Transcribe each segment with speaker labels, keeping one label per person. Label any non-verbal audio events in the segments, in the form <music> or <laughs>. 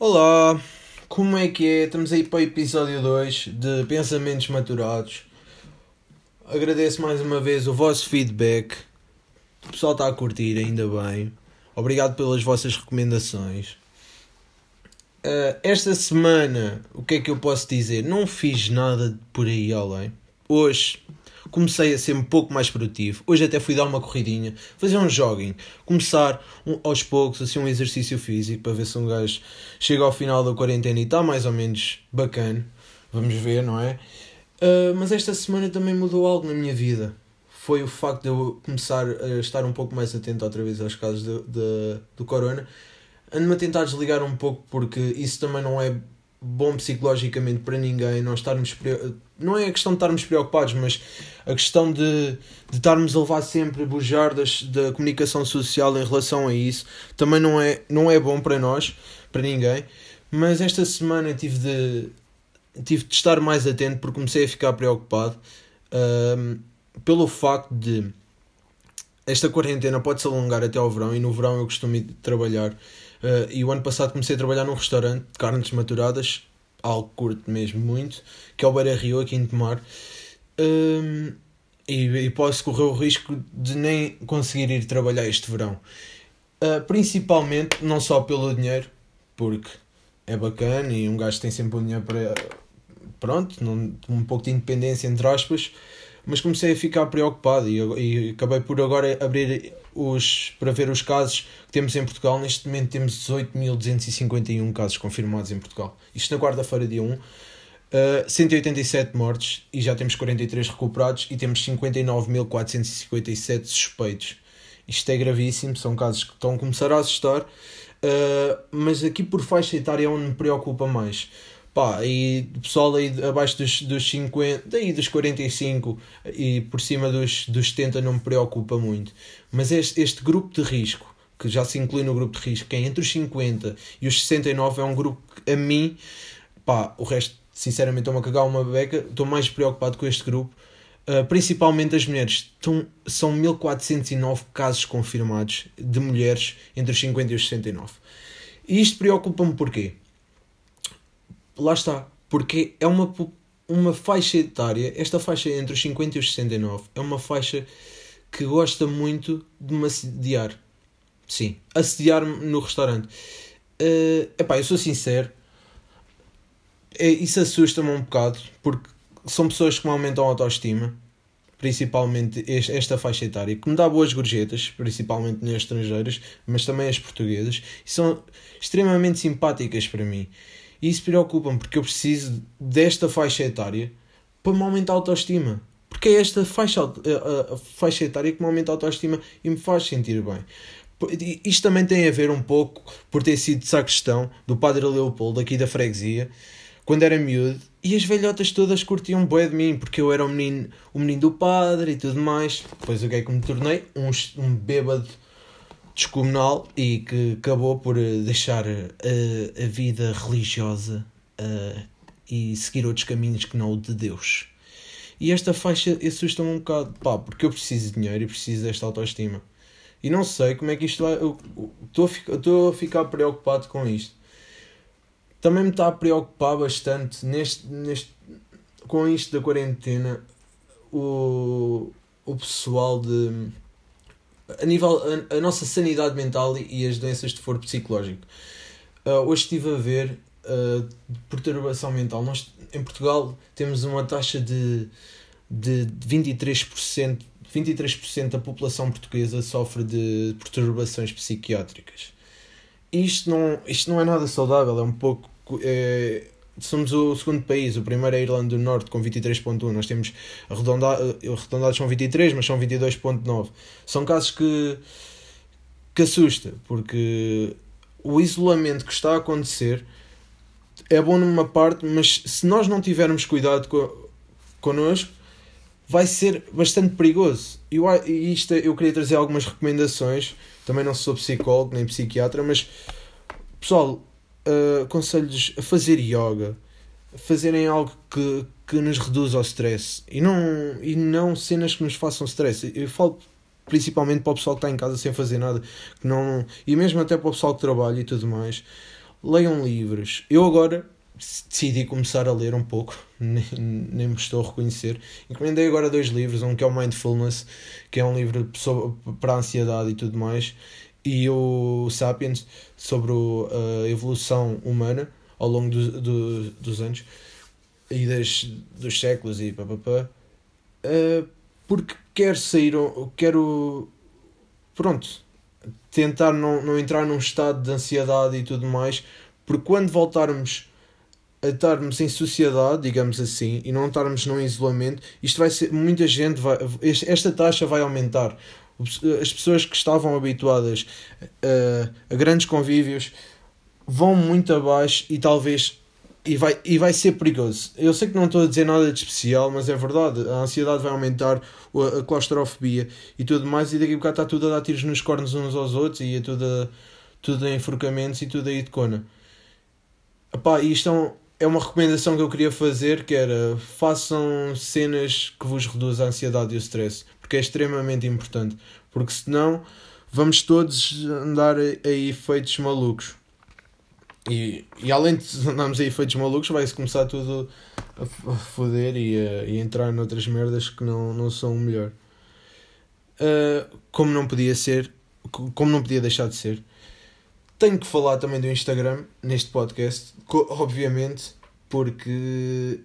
Speaker 1: Olá, como é que é? Estamos aí para o episódio 2 de Pensamentos Maturados. Agradeço mais uma vez o vosso feedback. O pessoal está a curtir, ainda bem. Obrigado pelas vossas recomendações. Uh, esta semana, o que é que eu posso dizer? Não fiz nada por aí além. Hoje comecei a ser um pouco mais produtivo. Hoje até fui dar uma corridinha, fazer um jogging, começar um, aos poucos, assim, um exercício físico para ver se um gajo chega ao final da quarentena e está mais ou menos bacana. Vamos ver, não é? Uh, mas esta semana também mudou algo na minha vida. Foi o facto de eu começar a estar um pouco mais atento outra vez aos casos de, de, do corona. Ando-me a tentar desligar um pouco porque isso também não é bom psicologicamente para ninguém. Nós estarmos não é a questão de estarmos preocupados, mas a questão de, de estarmos a levar sempre a bujar das, da comunicação social em relação a isso também não é, não é bom para nós, para ninguém. Mas esta semana tive de, tive de estar mais atento porque comecei a ficar preocupado um, pelo facto de esta quarentena pode se alongar até ao verão e no verão eu costumo trabalhar. Uh, e o ano passado comecei a trabalhar num restaurante de carnes maturadas algo curto mesmo muito, que é o Beira Rio, aqui em Tomar. Um, e, e, posso correr o risco de nem conseguir ir trabalhar este verão. Uh, principalmente, não só pelo dinheiro, porque é bacana e um gajo tem sempre o dinheiro para. Pronto, não, um pouco de independência, entre aspas, mas comecei a ficar preocupado e, e acabei por agora abrir os, para ver os casos que temos em Portugal. Neste momento temos 18.251 casos confirmados em Portugal. Isto na quarta-feira, dia 1. Uh, 187 mortes e já temos 43 recuperados e temos 59.457 suspeitos. Isto é gravíssimo, são casos que estão a começar a assustar, uh, mas aqui por faixa etária é onde me preocupa mais. Pá, e o pessoal aí abaixo dos, dos 50, daí dos 45 e por cima dos, dos 70 não me preocupa muito. Mas este, este grupo de risco, que já se inclui no grupo de risco, que é entre os 50 e os 69, é um grupo que a mim, pá, o resto, sinceramente, estou-me a cagar uma beca, estou mais preocupado com este grupo. Uh, principalmente as mulheres. Estão, são 1409 casos confirmados de mulheres entre os 50 e os 69. E isto preocupa-me porquê? Lá está, porque é uma, uma faixa etária, esta faixa entre os 50 e os 69, é uma faixa que gosta muito de me assediar. Sim, assediar-me no restaurante. Uh, epá, eu sou sincero, é, isso assusta-me um bocado, porque são pessoas que me aumentam a autoestima, principalmente esta faixa etária, que me dá boas gorjetas, principalmente nas estrangeiras, mas também as portuguesas, e são extremamente simpáticas para mim. E isso preocupa-me porque eu preciso desta faixa etária para me aumentar a autoestima. Porque é esta faixa, a, a, faixa etária que me aumenta a autoestima e me faz sentir bem. Isto também tem a ver um pouco por ter sido sacristão do Padre Leopoldo aqui da freguesia quando era miúdo e as velhotas todas curtiam bué de mim porque eu era o menino, o menino do padre e tudo mais. Depois o que é que me tornei? Um, um bêbado descomunal e que acabou por eh, deixar a, eh, a vida religiosa uh, e seguir outros caminhos que não o de Deus. E esta faixa assusta-me um bocado, pá, porque eu preciso de dinheiro e preciso desta autoestima. E não sei como é que isto vai. Estou a ficar preocupado com isto. Também me está a preocupar bastante neste, neste, com isto da quarentena o, o pessoal de a nível a, a, nossa sanidade mental e, as doenças de foro psicológico. Uh, hoje estive a ver uh, perturbação mental. Nós em Portugal temos uma taxa de, de 23%, 23% da população portuguesa sofre de perturbações psiquiátricas. Isto não, isto não é nada saudável, é um pouco. É, somos o segundo país, o primeiro é a Irlanda do Norte com 23.1, nós temos arredondados, arredondados são 23, mas são 22.9. São casos que, que assusta, porque o isolamento que está a acontecer é bom numa parte, mas se nós não tivermos cuidado co connosco, vai ser bastante perigoso. E isto, eu queria trazer algumas recomendações, também não sou psicólogo nem psiquiatra, mas pessoal, uh, aconselho-lhes a fazer yoga, a fazerem algo que, que nos reduza ao stress e não, e não cenas que nos façam stress. Eu falo principalmente para o pessoal que está em casa sem fazer nada, que não, e mesmo até para o pessoal que trabalha e tudo mais. leiam livros. Eu agora decidi começar a ler um pouco, <laughs> nem, nem me estou a reconhecer. Encomendei agora dois livros, um que é o Mindfulness, que é um livro sobre, para a ansiedade e tudo mais, e o Sapiens, sobre a evolução humana ao longo do, do, dos anos e das, dos séculos e papapá. Uh, porque quero sair, quero, pronto, tentar não, não entrar num estado de ansiedade e tudo mais, porque quando voltarmos a estarmos em sociedade, digamos assim, e não estarmos num isolamento, isto vai ser, muita gente vai, esta taxa vai aumentar. As pessoas que estavam habituadas a, a grandes convívios vão muito abaixo e talvez e vai, e vai ser perigoso. Eu sei que não estou a dizer nada de especial, mas é verdade. A ansiedade vai aumentar, a claustrofobia e tudo mais, e daqui a bocado está tudo a dar tiros nos cornos uns aos outros e é tudo, a, tudo enforcamentos e tudo aí de cona. Epá, isto é, um, é uma recomendação que eu queria fazer, que era façam cenas que vos reduzam a ansiedade e o stress, porque é extremamente importante, porque senão vamos todos andar aí feitos malucos. E, e além de andarmos aí feitos malucos, vai-se começar tudo a, a foder e a, e a entrar noutras merdas que não, não são o melhor. Uh, como não podia ser, como não podia deixar de ser, tenho que falar também do Instagram neste podcast, obviamente, porque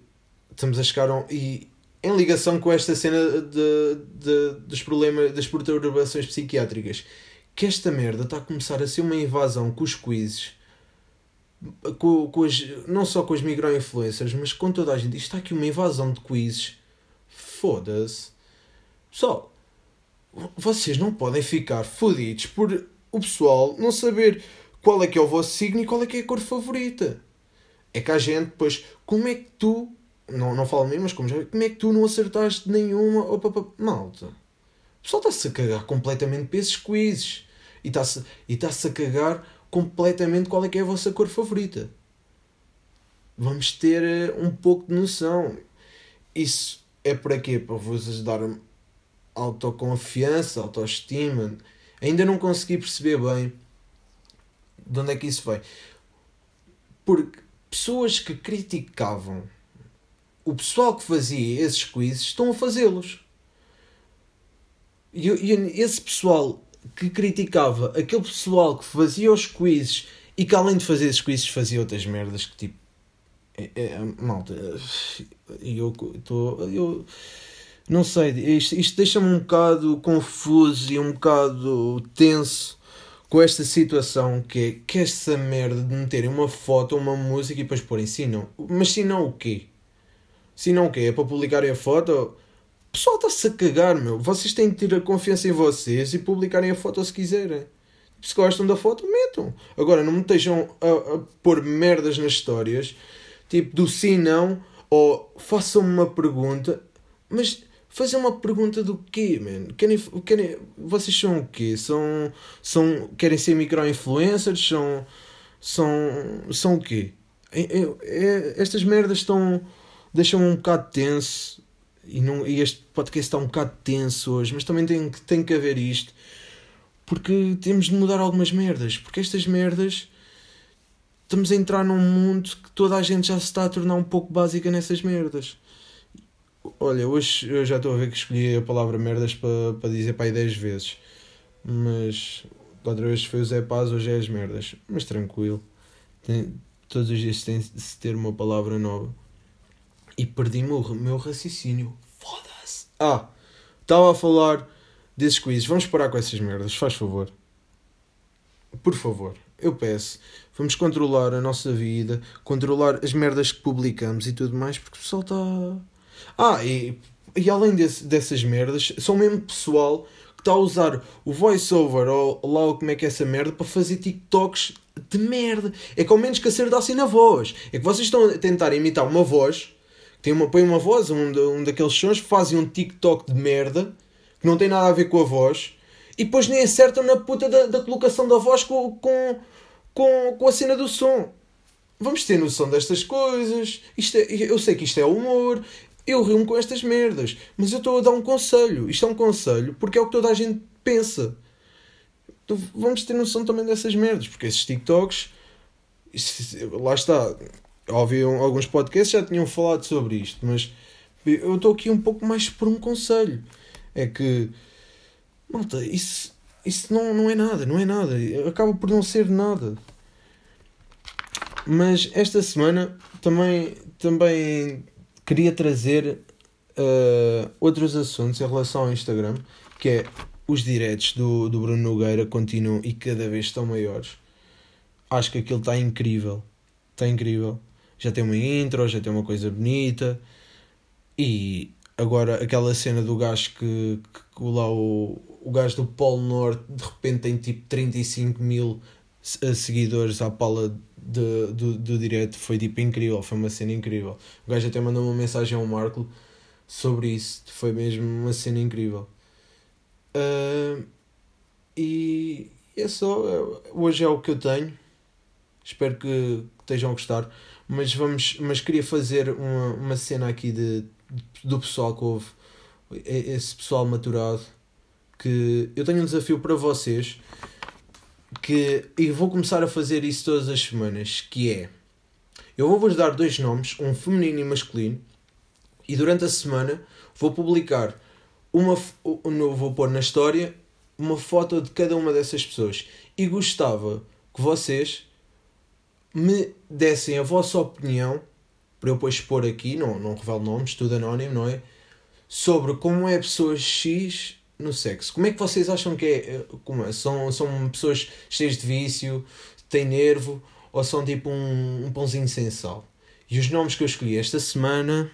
Speaker 1: estamos a chegar a um, e em ligação com esta cena de, de, dos problemas das perturbações psiquiátricas, que esta merda está a começar a ser uma invasão com os quizzes com, com as, não só com as micro-influencers, mas com toda a gente. Isto está aqui uma invasão de quizzes. Foda-se. Pessoal, vocês não podem ficar fodidos por o pessoal não saber qual é que é o vosso signo e qual é que é a cor favorita. É que a gente, pois, como é que tu, não, não falo mesmo, mas como já, como é que tu não acertaste nenhuma? Opa, opa, malta. O pessoal está-se a cagar completamente para esses quizzes. E está-se está a cagar completamente qual é que é a vossa cor favorita. Vamos ter eh, um pouco de noção. Isso é para quê? Para vos ajudar autoconfiança, autoestima. Ainda não consegui perceber bem de onde é que isso foi. Porque pessoas que criticavam o pessoal que fazia esses quizzes estão a fazê-los. E, e esse pessoal que criticava aquele pessoal que fazia os quizzes e que além de fazer esses quizzes fazia outras merdas que tipo. É, é, malta, eu estou. Eu não sei, isto, isto deixa-me um bocado confuso e um bocado tenso com esta situação que é que essa merda de meterem uma foto, uma música e depois porem sim não. Mas sim não o quê? Sim não o quê? É para publicarem a foto? pessoal está-se a cagar, meu. Vocês têm de ter a confiança em vocês e publicarem a foto se quiserem. Se gostam da foto, metam. Agora, não me estejam a, a pôr merdas nas histórias, tipo do sim, não, ou façam-me uma pergunta, mas fazer uma pergunta do quê, man? Querem, querem, vocês são o quê? São, são, querem ser micro-influencers? São, são, são o quê? É, é, é, estas merdas estão, deixam-me um bocado tenso e, não, e este podcast está um bocado tenso hoje, mas também tem, tem que haver isto. Porque temos de mudar algumas merdas. Porque estas merdas. Estamos a entrar num mundo que toda a gente já se está a tornar um pouco básica nessas merdas. Olha, hoje eu já estou a ver que escolhi a palavra merdas para, para dizer para aí 10 vezes. Mas outra vez foi o Zé Paz, hoje é as merdas. Mas tranquilo. Tem, todos os dias tem de se ter uma palavra nova. E perdi-me o meu raciocínio. Foda-se. Ah, estava a falar desses quizzes. Vamos parar com essas merdas, faz favor. Por favor, eu peço. Vamos controlar a nossa vida, controlar as merdas que publicamos e tudo mais, porque o pessoal está. Ah, e, e além desse, dessas merdas, são mesmo pessoal que está a usar o voiceover ou lá como é que é essa merda para fazer TikToks de merda. É que ao menos que acertassem na voz. É que vocês estão a tentar imitar uma voz tem uma, põe uma voz, um, um daqueles sons, fazem um TikTok de merda que não tem nada a ver com a voz e depois nem acertam na puta da, da colocação da voz com, com, com, com a cena do som. Vamos ter noção destas coisas. Isto é, eu sei que isto é humor. Eu rio-me com estas merdas. Mas eu estou a dar um conselho. Isto é um conselho porque é o que toda a gente pensa. Então, vamos ter noção também dessas merdas. Porque esses TikToks lá está. Ouvi alguns podcasts já tinham falado sobre isto, mas eu estou aqui um pouco mais por um conselho. É que, malta, isso, isso não, não é nada, não é nada. Acaba por não ser nada. Mas esta semana também, também queria trazer uh, outros assuntos em relação ao Instagram, que é os diretos do, do Bruno Nogueira continuam e cada vez estão maiores. Acho que aquilo está incrível. Está incrível. Já tem uma intro, já tem uma coisa bonita. E agora aquela cena do gajo que, que lá o, o gajo do Polo Norte de repente tem tipo 35 mil eh, seguidores à pala de, do, do direto foi tipo incrível, foi uma cena incrível. O gajo até mandou uma mensagem ao Marco sobre isso, foi mesmo uma cena incrível. Uh, e é só, eh, hoje é o que eu tenho. Espero que estejam a gostar. Mas, vamos, mas queria fazer uma, uma cena aqui de, do pessoal que houve, esse pessoal maturado. Que eu tenho um desafio para vocês que e vou começar a fazer isso todas as semanas, que é eu vou-vos dar dois nomes, um feminino e masculino, e durante a semana vou publicar uma vou pôr na história uma foto de cada uma dessas pessoas e gostava que vocês me dessem a vossa opinião para eu depois expor aqui, não, não revelo nomes, tudo anónimo, não é? Sobre como é pessoa X no sexo. Como é que vocês acham que é? Eh, como é? São, são pessoas cheias de vício, têm nervo ou são tipo um, um pãozinho sem sal? E os nomes que eu escolhi esta semana: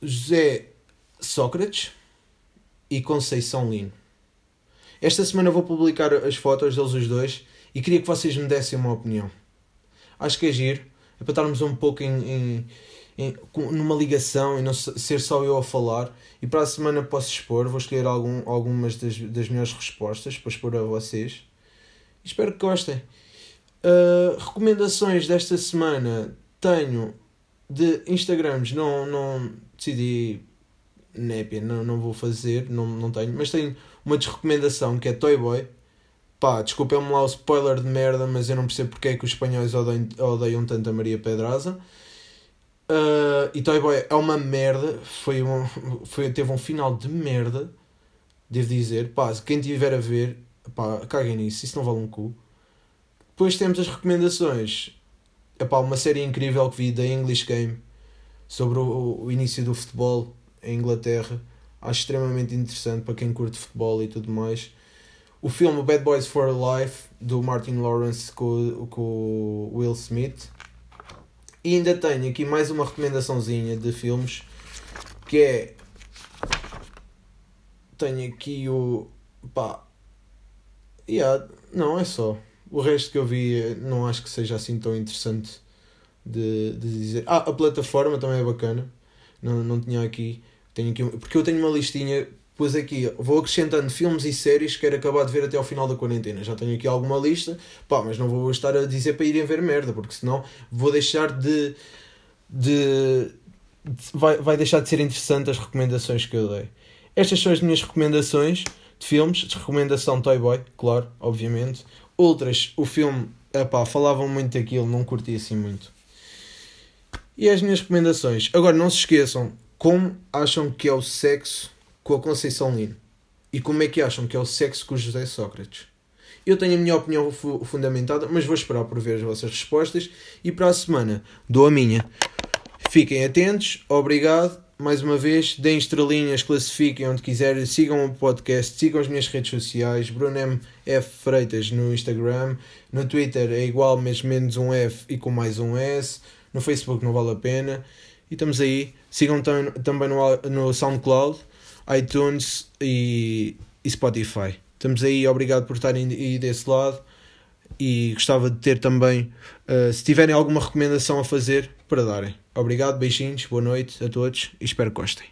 Speaker 1: José Sócrates e Conceição Lino. Esta semana vou publicar as fotos deles os dois e queria que vocês me dessem uma opinião. Acho que é giro, é para estarmos um pouco em, em, em numa ligação e não ser só eu a falar. E para a semana posso expor, vou escolher algum, algumas das, das melhores respostas para expor a vocês. Espero que gostem. Uh, recomendações desta semana tenho de Instagrams, não, não decidi népia, não, não vou fazer, não, não tenho, mas tenho uma desrecomendação que é Toy Boy. Pá, desculpem-me lá o spoiler de merda, mas eu não percebo porque é que os espanhóis odeiam, odeiam tanto a Maria Pedraza. Uh, e Toy Boy é uma merda, foi um, <laughs> foi, teve um final de merda, devo dizer. Pá, quem tiver a ver, pá, caguem nisso, isso não vale um cu. Depois temos as recomendações. Epá, uma série incrível que vi da English Game sobre o, o início do futebol em Inglaterra. Acho extremamente interessante para quem curte futebol e tudo mais. O filme Bad Boys for Life, do Martin Lawrence com, com Will Smith. E ainda tenho aqui mais uma recomendaçãozinha de filmes, que é... Tenho aqui o... pá... Yeah, não, é só. O resto que eu vi não acho que seja assim tão interessante de, de dizer. Ah, a plataforma também é bacana. Não, não tinha aqui. Tenho aqui. Porque eu tenho uma listinha Pois aqui, vou acrescentando filmes e séries que quero acabar de ver até ao final da quarentena. Já tenho aqui alguma lista, pá, mas não vou estar a dizer para irem ver merda, porque senão vou deixar de. de, de vai, vai deixar de ser interessante as recomendações que eu dei. Estas são as minhas recomendações de filmes. De recomendação Toy Boy, claro, obviamente. Outras, o filme, epá, falavam muito daquilo, não curti assim muito. E as minhas recomendações. Agora, não se esqueçam, como acham que é o sexo com a Conceição Lino? E como é que acham que é o sexo com o José Sócrates? Eu tenho a minha opinião fundamentada, mas vou esperar por ver as vossas respostas e para a semana dou a minha. Fiquem atentos, obrigado. Mais uma vez, deem estrelinhas, classifiquem onde quiserem, sigam o podcast, sigam as minhas redes sociais, Bruno M. F. Freitas no Instagram, no Twitter é igual, mas menos um F e com mais um S, no Facebook não vale a pena. E estamos aí. Sigam também no, no SoundCloud iTunes e, e Spotify. Estamos aí, obrigado por estarem aí desse lado e gostava de ter também, uh, se tiverem alguma recomendação a fazer, para darem. Obrigado, beijinhos, boa noite a todos e espero que gostem.